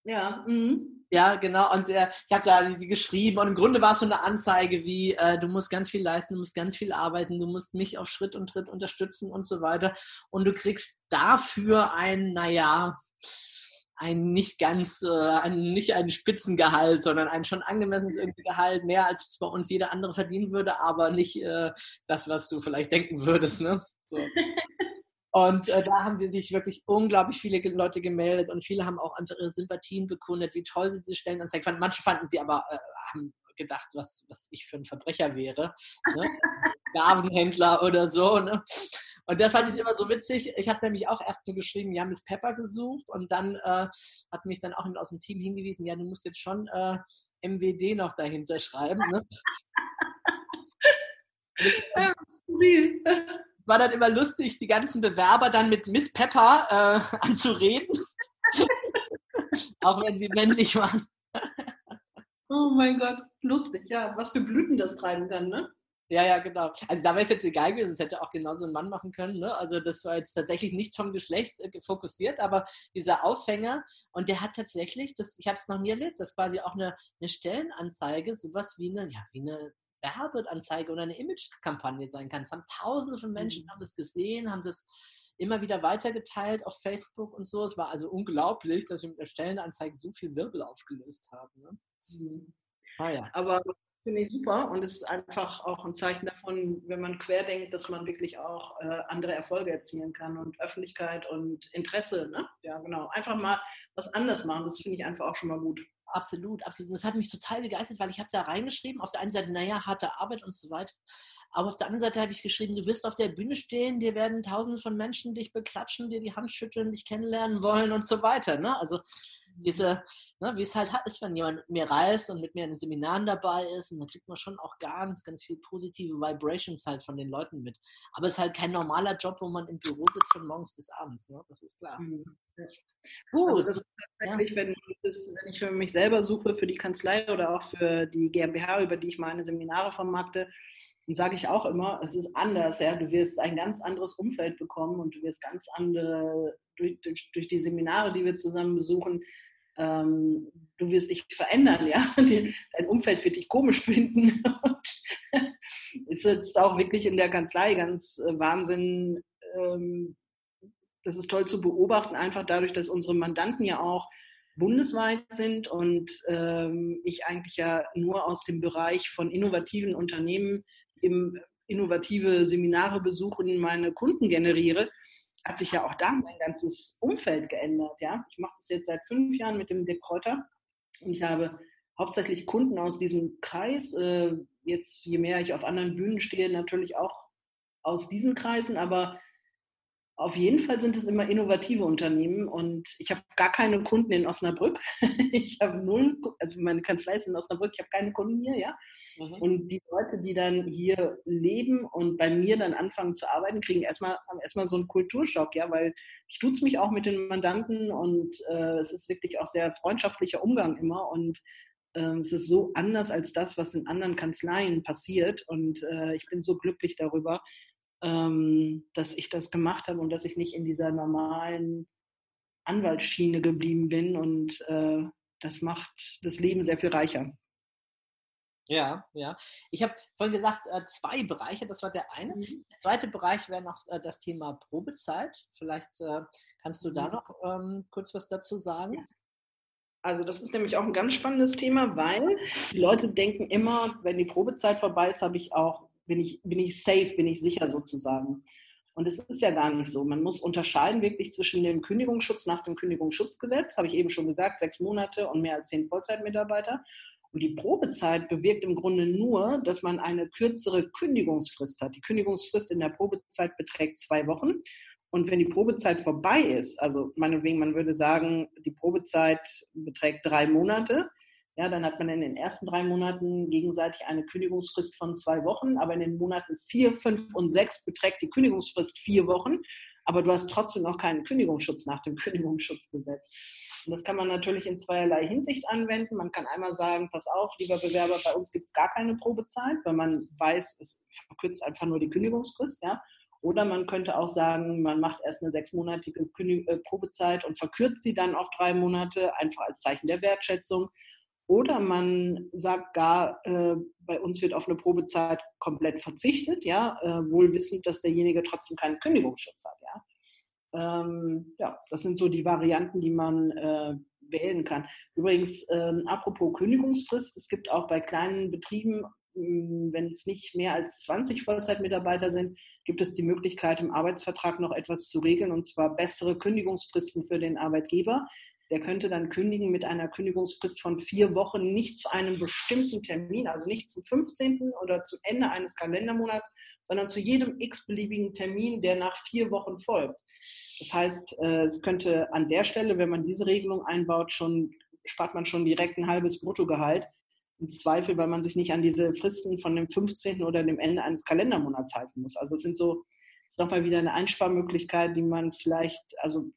Ja, mhm.
Ja, genau. Und äh, ich habe da die geschrieben und im Grunde war es so eine Anzeige wie, äh, du musst ganz viel leisten, du musst ganz viel arbeiten, du musst mich auf Schritt und Tritt unterstützen und so weiter. Und du kriegst dafür ein, naja, ein nicht ganz, äh, ein, nicht ein Spitzengehalt, sondern ein schon angemessenes irgendwie Gehalt, mehr als es bei uns jeder andere verdienen würde, aber nicht äh, das, was du vielleicht denken würdest. Ne? So. Und äh, da haben sich wirklich unglaublich viele Leute gemeldet und viele haben auch einfach ihre Sympathien bekundet, wie toll sie diese Stellenanzeige fanden. Manche fanden sie aber, äh, haben gedacht, was, was ich für ein Verbrecher wäre. Ne? Gavenhändler oder so. Ne? Und da fand ich es immer so witzig. Ich habe nämlich auch erst nur geschrieben, ja, Miss Pepper gesucht und dann äh, hat mich dann auch aus dem Team hingewiesen, ja, du musst jetzt schon äh, MWD noch dahinter schreiben. Ne? Es war dann immer lustig, die ganzen Bewerber dann mit Miss Pepper äh, anzureden. auch wenn sie männlich waren.
Oh mein Gott, lustig, ja. Was für Blüten das treiben kann, ne?
Ja, ja, genau. Also da wäre es jetzt egal gewesen, es hätte auch genauso ein Mann machen können. Ne? Also das war jetzt tatsächlich nicht vom Geschlecht äh, fokussiert, aber dieser Aufhänger und der hat tatsächlich, das, ich habe es noch nie erlebt, das quasi auch eine, eine Stellenanzeige, sowas wie eine, ja, wie eine Werbeanzeige oder eine Imagekampagne sein kann. Es haben tausende von Menschen mhm. haben das gesehen, haben das immer wieder weitergeteilt auf Facebook und so. Es war also unglaublich, dass wir mit der Stellenanzeige so viel Wirbel aufgelöst haben. Ne?
Mhm. Ah, ja. Aber finde ich super und es ist einfach auch ein Zeichen davon, wenn man querdenkt, dass man wirklich auch äh, andere Erfolge erzielen kann und Öffentlichkeit und Interesse. Ne? Ja, genau. Einfach mal was anders machen, das finde ich einfach auch schon mal gut.
Absolut, absolut. Das hat mich total begeistert, weil ich habe da reingeschrieben, auf der einen Seite, naja, harte Arbeit und so weiter. Aber auf der anderen Seite habe ich geschrieben, du wirst auf der Bühne stehen, dir werden tausende von Menschen dich beklatschen, dir die Hand schütteln, dich kennenlernen wollen und so weiter. Ne? Also diese, ne, wie es halt ist, wenn jemand mit mir reist und mit mir in den Seminaren dabei ist, und dann kriegt man schon auch ganz, ganz viel positive Vibrations halt von den Leuten mit. Aber es ist halt kein normaler Job, wo man im Büro sitzt von morgens bis abends, ne? das ist klar. Mhm.
Ja. Gut. Also das ist tatsächlich, ja. wenn, das, wenn ich für mich selber suche, für die Kanzlei oder auch für die GmbH, über die ich meine Seminare vermarkte, und sage ich auch immer, es ist anders, ja. Du wirst ein ganz anderes Umfeld bekommen und du wirst ganz andere, durch, durch, durch die Seminare, die wir zusammen besuchen, ähm, du wirst dich verändern, ja. Dein Umfeld wird dich komisch finden. ist jetzt auch wirklich in der Kanzlei ganz äh, Wahnsinn. Ähm, das ist toll zu beobachten, einfach dadurch, dass unsere Mandanten ja auch bundesweit sind und ähm, ich eigentlich ja nur aus dem Bereich von innovativen Unternehmen im innovative Seminare besuchen meine Kunden generiere, hat sich ja auch da mein ganzes Umfeld geändert. Ja? Ich mache das jetzt seit fünf Jahren mit dem Dirk Kräuter und ich habe hauptsächlich Kunden aus diesem Kreis. Äh, jetzt, je mehr ich auf anderen Bühnen stehe, natürlich auch aus diesen Kreisen, aber auf jeden Fall sind es immer innovative Unternehmen und ich habe gar keine Kunden in Osnabrück. Ich habe null, also meine Kanzlei ist in Osnabrück, ich habe keine Kunden hier, ja. Mhm. Und die Leute, die dann hier leben und bei mir dann anfangen zu arbeiten, kriegen erstmal, haben erstmal so einen Kulturschock, ja, weil ich tut's mich auch mit den Mandanten und äh, es ist wirklich auch sehr freundschaftlicher Umgang immer und äh, es ist so anders als das, was in anderen Kanzleien passiert und äh, ich bin so glücklich darüber, ähm, dass ich das gemacht habe und dass ich nicht in dieser normalen Anwaltsschiene geblieben bin. Und äh, das macht das Leben sehr viel reicher.
Ja, ja. Ich habe vorhin gesagt, äh, zwei Bereiche, das war der eine. Mhm. Der zweite Bereich wäre noch äh, das Thema Probezeit. Vielleicht äh, kannst du da mhm. noch ähm, kurz was dazu sagen.
Also das ist nämlich auch ein ganz spannendes Thema, weil die Leute denken immer, wenn die Probezeit vorbei ist, habe ich auch bin ich, bin ich safe, bin ich sicher sozusagen. Und es ist ja gar nicht so. Man muss unterscheiden wirklich zwischen dem Kündigungsschutz nach dem Kündigungsschutzgesetz, habe ich eben schon gesagt, sechs Monate und mehr als zehn Vollzeitmitarbeiter. Und die Probezeit bewirkt im Grunde nur, dass man eine kürzere Kündigungsfrist hat. Die Kündigungsfrist in der Probezeit beträgt zwei Wochen. Und wenn die Probezeit vorbei ist, also meinetwegen, man würde sagen, die Probezeit beträgt drei Monate, ja, dann hat man in den ersten drei Monaten gegenseitig eine Kündigungsfrist von zwei Wochen, aber in den Monaten vier, fünf und sechs beträgt die Kündigungsfrist vier Wochen, aber du hast trotzdem noch keinen Kündigungsschutz nach dem Kündigungsschutzgesetz. Und das kann man natürlich in zweierlei Hinsicht anwenden. Man kann einmal sagen, pass auf, lieber Bewerber, bei uns gibt es gar keine Probezeit, weil man weiß, es verkürzt einfach nur die Kündigungsfrist, ja. Oder man könnte auch sagen, man macht erst eine sechsmonatige äh, Probezeit und verkürzt sie dann auf drei Monate, einfach als Zeichen der Wertschätzung. Oder man sagt gar, äh, bei uns wird auf eine Probezeit komplett verzichtet, ja, äh, wohl wissend, dass derjenige trotzdem keinen Kündigungsschutz hat, ja. Ähm, ja, das sind so die Varianten, die man äh, wählen kann. Übrigens, ähm, apropos Kündigungsfrist, es gibt auch bei kleinen Betrieben, mh, wenn es nicht mehr als 20 Vollzeitmitarbeiter sind, gibt es die Möglichkeit, im Arbeitsvertrag noch etwas zu regeln, und zwar bessere Kündigungsfristen für den Arbeitgeber. Der könnte dann kündigen mit einer Kündigungsfrist von vier Wochen, nicht zu einem bestimmten Termin, also nicht zum 15. oder zum Ende eines Kalendermonats, sondern zu jedem x-beliebigen Termin, der nach vier Wochen folgt. Das heißt, äh, es könnte an der Stelle, wenn man diese Regelung einbaut, schon spart man schon direkt ein halbes Bruttogehalt. Im Zweifel, weil man sich nicht an diese Fristen von dem 15. oder dem Ende eines Kalendermonats halten muss. Also es sind so, ist nochmal wieder eine Einsparmöglichkeit, die man vielleicht, also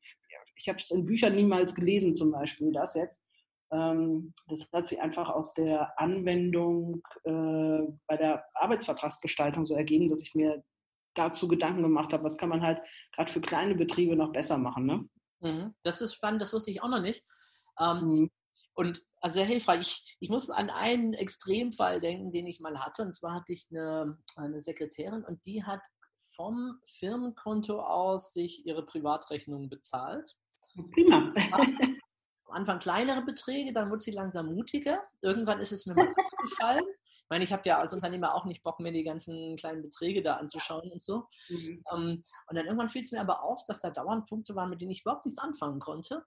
ich habe es in Büchern niemals gelesen, zum Beispiel das jetzt. Ähm, das hat sich einfach aus der Anwendung äh, bei der Arbeitsvertragsgestaltung so ergeben, dass ich mir dazu Gedanken gemacht habe, was kann man halt gerade für kleine Betriebe noch besser machen. Ne?
Mhm. Das ist spannend, das wusste ich auch noch nicht. Ähm, mhm. Und also sehr hilfreich. Ich, ich muss an einen Extremfall denken, den ich mal hatte. Und zwar hatte ich eine, eine Sekretärin und die hat vom Firmenkonto aus sich ihre Privatrechnungen bezahlt.
Prima.
Am Anfang kleinere Beträge, dann wurde sie langsam mutiger. Irgendwann ist es mir mal aufgefallen. Ich meine, ich habe ja als Unternehmer auch nicht Bock, mir die ganzen kleinen Beträge da anzuschauen und so. Mhm. Um, und dann irgendwann fiel es mir aber auf, dass da dauernd Punkte waren, mit denen ich überhaupt nichts anfangen konnte.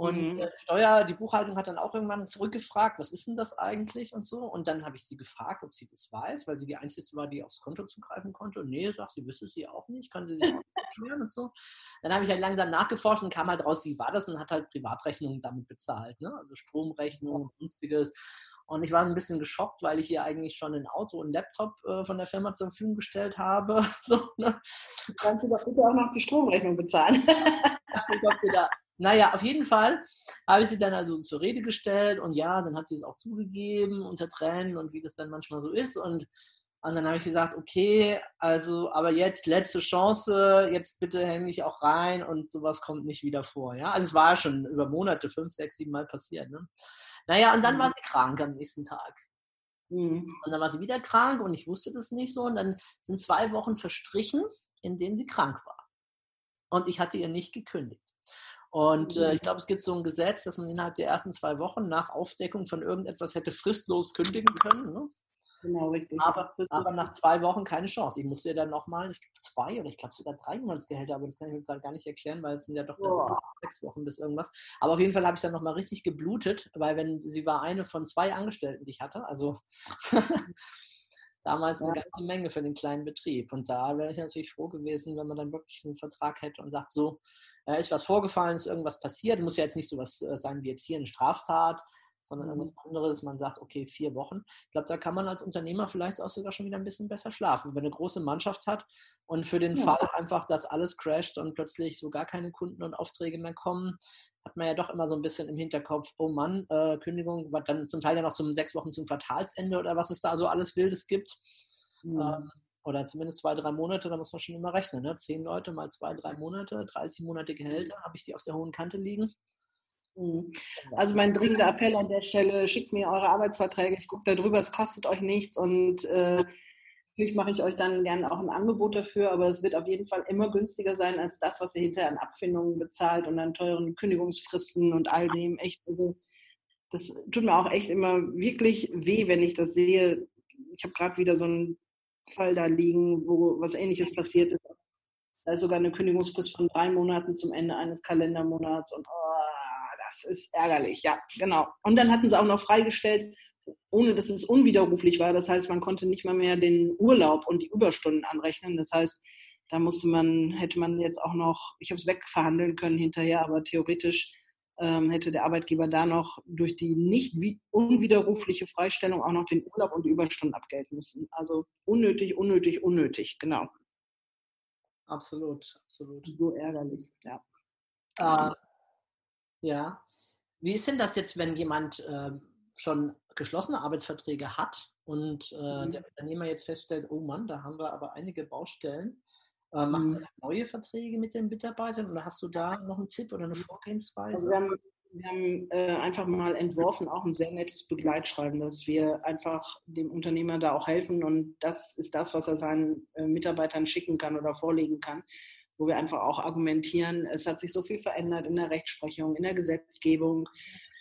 Und mhm. äh, Steuer, die Buchhaltung hat dann auch irgendwann zurückgefragt, was ist denn das eigentlich und so. Und dann habe ich sie gefragt, ob sie das weiß, weil sie die Einzige war, die aufs Konto zugreifen konnte. Und nee, sagt sie, wüsste sie auch nicht, kann sie sich auch erklären und so. Dann habe ich halt langsam nachgeforscht und kam halt raus, sie war das und hat halt Privatrechnungen damit bezahlt. Ne? Also Stromrechnungen, sonstiges. Und ich war ein bisschen geschockt, weil ich ihr eigentlich schon ein Auto und Laptop äh, von der Firma zur Verfügung gestellt habe. so, ne?
Kannst du doch bitte auch noch die Stromrechnung bezahlen.
ich ob sie da naja, auf jeden Fall habe ich sie dann also zur Rede gestellt und ja, dann hat sie es auch zugegeben unter Tränen und wie das dann manchmal so ist. Und, und dann habe ich gesagt, okay, also, aber jetzt letzte Chance, jetzt bitte hänge ich auch rein und sowas kommt nicht wieder vor. Ja, also es war schon über Monate, fünf, sechs, sieben Mal passiert. Ne? Naja, und dann war mhm. sie krank am nächsten Tag. Mhm. Und dann war sie wieder krank und ich wusste das nicht so. Und dann sind zwei Wochen verstrichen, in denen sie krank war. Und ich hatte ihr nicht gekündigt. Und äh, ich glaube, es gibt so ein Gesetz, dass man innerhalb der ersten zwei Wochen nach Aufdeckung von irgendetwas hätte fristlos kündigen können. Ne?
Genau, richtig.
Aber, aber, nach zwei Wochen keine Chance. Ich musste ja dann nochmal, ich glaube, zwei oder ich glaube sogar drei Monatsgehälter, aber das kann ich jetzt gerade gar nicht erklären, weil es sind ja doch oh. sechs Wochen bis irgendwas. Aber auf jeden Fall habe ich dann nochmal richtig geblutet, weil wenn sie war eine von zwei Angestellten, die ich hatte, also damals eine ganze Menge für den kleinen Betrieb. Und da wäre ich natürlich froh gewesen, wenn man dann wirklich einen Vertrag hätte und sagt, so, äh, ist was vorgefallen, ist irgendwas passiert. Muss ja jetzt nicht so was äh, sein wie jetzt hier eine Straftat, sondern mhm. irgendwas anderes. Man sagt, okay, vier Wochen. Ich glaube, da kann man als Unternehmer vielleicht auch sogar schon wieder ein bisschen besser schlafen. Wenn man eine große Mannschaft hat und für den ja. Fall einfach, dass alles crasht und plötzlich so gar keine Kunden und Aufträge mehr kommen, hat man ja doch immer so ein bisschen im Hinterkopf, oh Mann, äh, Kündigung, dann zum Teil ja noch zum sechs Wochen zum Quartalsende oder was es da so alles Wildes gibt. Mhm. Ähm, oder zumindest zwei, drei Monate, da muss man schon immer rechnen. Ne? Zehn Leute mal zwei, drei Monate, 30 Monate Gehälter, habe ich die auf der hohen Kante liegen.
Mhm. Also mein dringender Appell an der Stelle, schickt mir eure Arbeitsverträge, ich gucke darüber, es kostet euch nichts und äh, Natürlich mache ich euch dann gerne auch ein Angebot dafür, aber es wird auf jeden Fall immer günstiger sein als das, was ihr hinterher an Abfindungen bezahlt und an teuren Kündigungsfristen und all dem. Echt, also das tut mir auch echt immer wirklich weh, wenn ich das sehe. Ich habe gerade wieder so einen Fall da liegen, wo was Ähnliches passiert ist. Da ist sogar eine Kündigungsfrist von drei Monaten zum Ende eines Kalendermonats und oh, das ist ärgerlich, ja, genau. Und dann hatten sie auch noch freigestellt, ohne dass es unwiderruflich war. Das heißt, man konnte nicht mal mehr den Urlaub und die Überstunden anrechnen. Das heißt, da musste man, hätte man jetzt auch noch, ich habe es wegverhandeln können hinterher, aber theoretisch ähm, hätte der Arbeitgeber da noch durch die nicht unwiderrufliche Freistellung auch noch den Urlaub und die Überstunden abgelten müssen. Also unnötig, unnötig, unnötig, genau.
Absolut, absolut.
So ärgerlich, ja.
Äh, ja. Wie ist denn das jetzt, wenn jemand äh, schon geschlossene Arbeitsverträge hat und äh, mhm. der Unternehmer jetzt feststellt, oh Mann, da haben wir aber einige Baustellen. Äh, macht mhm. er neue Verträge mit den Mitarbeitern oder hast du da noch einen Tipp oder eine Vorgehensweise?
Also wir haben, wir haben äh, einfach mal entworfen, auch ein sehr nettes Begleitschreiben, dass wir einfach dem Unternehmer da auch helfen und das ist das, was er seinen äh, Mitarbeitern schicken kann oder vorlegen kann. wo wir einfach auch argumentieren, es hat sich so viel verändert in der Rechtsprechung, in der Gesetzgebung.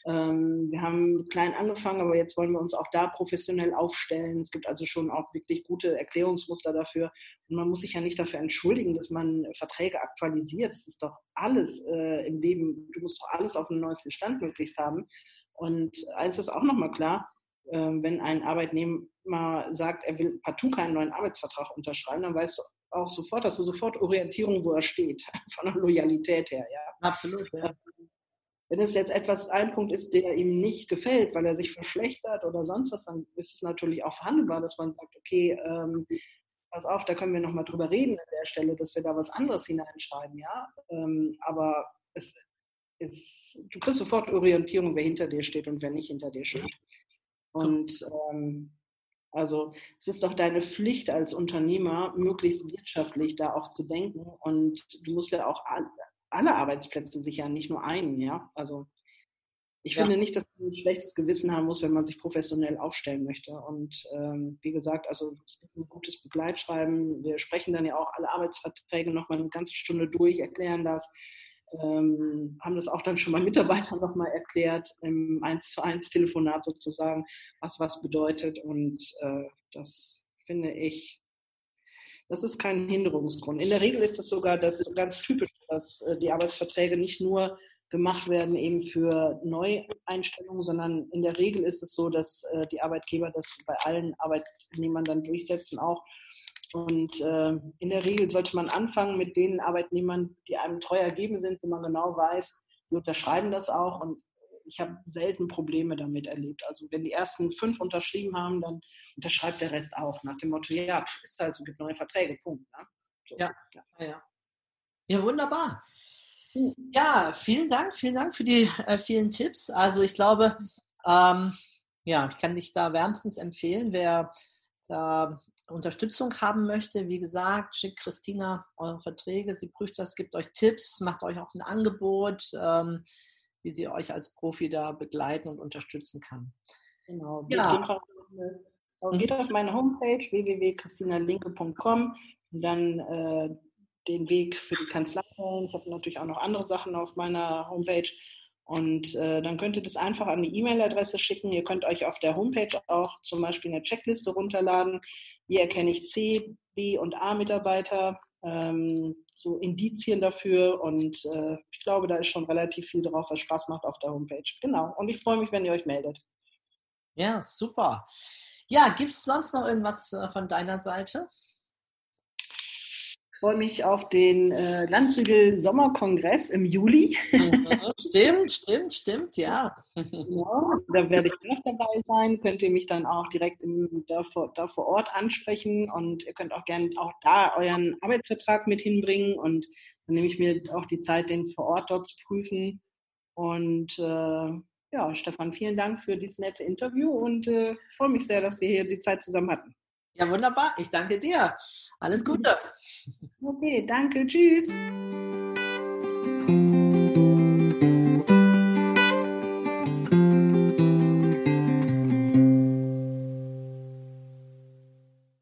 Ähm, wir haben klein angefangen, aber jetzt wollen wir uns auch da professionell aufstellen. Es gibt also schon auch wirklich gute Erklärungsmuster dafür. Und man muss sich ja nicht dafür entschuldigen, dass man Verträge aktualisiert. Das ist doch alles äh, im Leben, du musst doch alles auf dem neuesten Stand möglichst haben. Und eins ist auch nochmal klar, äh, wenn ein Arbeitnehmer sagt, er will partout keinen neuen Arbeitsvertrag unterschreiben, dann weißt du auch sofort, hast du sofort Orientierung, wo er steht, von der Loyalität her. Ja.
Absolut. Ja.
Wenn es jetzt etwas ein Punkt ist, der ihm nicht gefällt, weil er sich verschlechtert oder sonst was, dann ist es natürlich auch verhandelbar, dass man sagt, okay, ähm, pass auf, da können wir nochmal drüber reden an der Stelle, dass wir da was anderes hineinschreiben, ja. Ähm, aber es ist, du kriegst sofort Orientierung, wer hinter dir steht und wer nicht hinter dir steht. Und ähm, also es ist doch deine Pflicht als Unternehmer, möglichst wirtschaftlich da auch zu denken. Und du musst ja auch alle Arbeitsplätze sichern, nicht nur einen, ja. Also ich ja. finde nicht, dass man ein schlechtes Gewissen haben muss, wenn man sich professionell aufstellen möchte. Und ähm, wie gesagt, also es gibt ein gutes Begleitschreiben. Wir sprechen dann ja auch alle Arbeitsverträge nochmal eine ganze Stunde durch, erklären das. Ähm, haben das auch dann schon mal Mitarbeitern nochmal erklärt, im 1 zu 1 Telefonat sozusagen, was was bedeutet. Und äh, das finde ich, das ist kein Hinderungsgrund. In der Regel ist das sogar das ganz typisch, dass äh, die Arbeitsverträge nicht nur gemacht werden eben für Neueinstellungen, sondern in der Regel ist es so, dass äh, die Arbeitgeber das bei allen Arbeitnehmern dann durchsetzen auch. Und äh, in der Regel sollte man anfangen mit den Arbeitnehmern, die einem treu ergeben sind, wo man genau weiß, die unterschreiben das auch. Und ich habe selten Probleme damit erlebt. Also wenn die ersten fünf unterschrieben haben, dann unterschreibt der Rest auch nach dem Motto, ja, ist halt so, gibt neue Verträge, Punkt. Ne?
So, ja, ja, ja. Ja, wunderbar. Ja, vielen Dank, vielen Dank für die äh, vielen Tipps. Also ich glaube, ähm, ja, ich kann dich da wärmstens empfehlen, wer da Unterstützung haben möchte. Wie gesagt, schickt Christina eure Verträge, sie prüft das, gibt euch Tipps, macht euch auch ein Angebot, ähm, wie sie euch als Profi da begleiten und unterstützen kann.
Genau. Ja. Geht auf meine Homepage www.christinalinke.com und dann äh, den Weg für die Kanzlei. Ich habe natürlich auch noch andere Sachen auf meiner Homepage. Und äh, dann könnt ihr das einfach an die E-Mail-Adresse schicken. Ihr könnt euch auf der Homepage auch zum Beispiel eine Checkliste runterladen. Wie erkenne ich C, B und A-Mitarbeiter? Ähm, so Indizien dafür. Und äh, ich glaube, da ist schon relativ viel drauf, was Spaß macht auf der Homepage. Genau. Und ich freue mich, wenn ihr euch meldet.
Ja, super. Ja, gibt es sonst noch irgendwas äh, von deiner Seite?
freue mich auf den äh, Landsiegel Sommerkongress im Juli.
Mhm, stimmt, stimmt, stimmt, ja.
Genau, da werde ich auch dabei sein. Könnt ihr mich dann auch direkt im, da, vor, da vor Ort ansprechen und ihr könnt auch gerne auch da euren Arbeitsvertrag mit hinbringen und dann nehme ich mir auch die Zeit, den vor Ort dort zu prüfen. Und äh, ja, Stefan, vielen Dank für dieses nette Interview und äh, freue mich sehr, dass wir hier die Zeit zusammen hatten.
Ja, wunderbar. Ich danke dir. Alles Gute.
Okay, danke. Tschüss.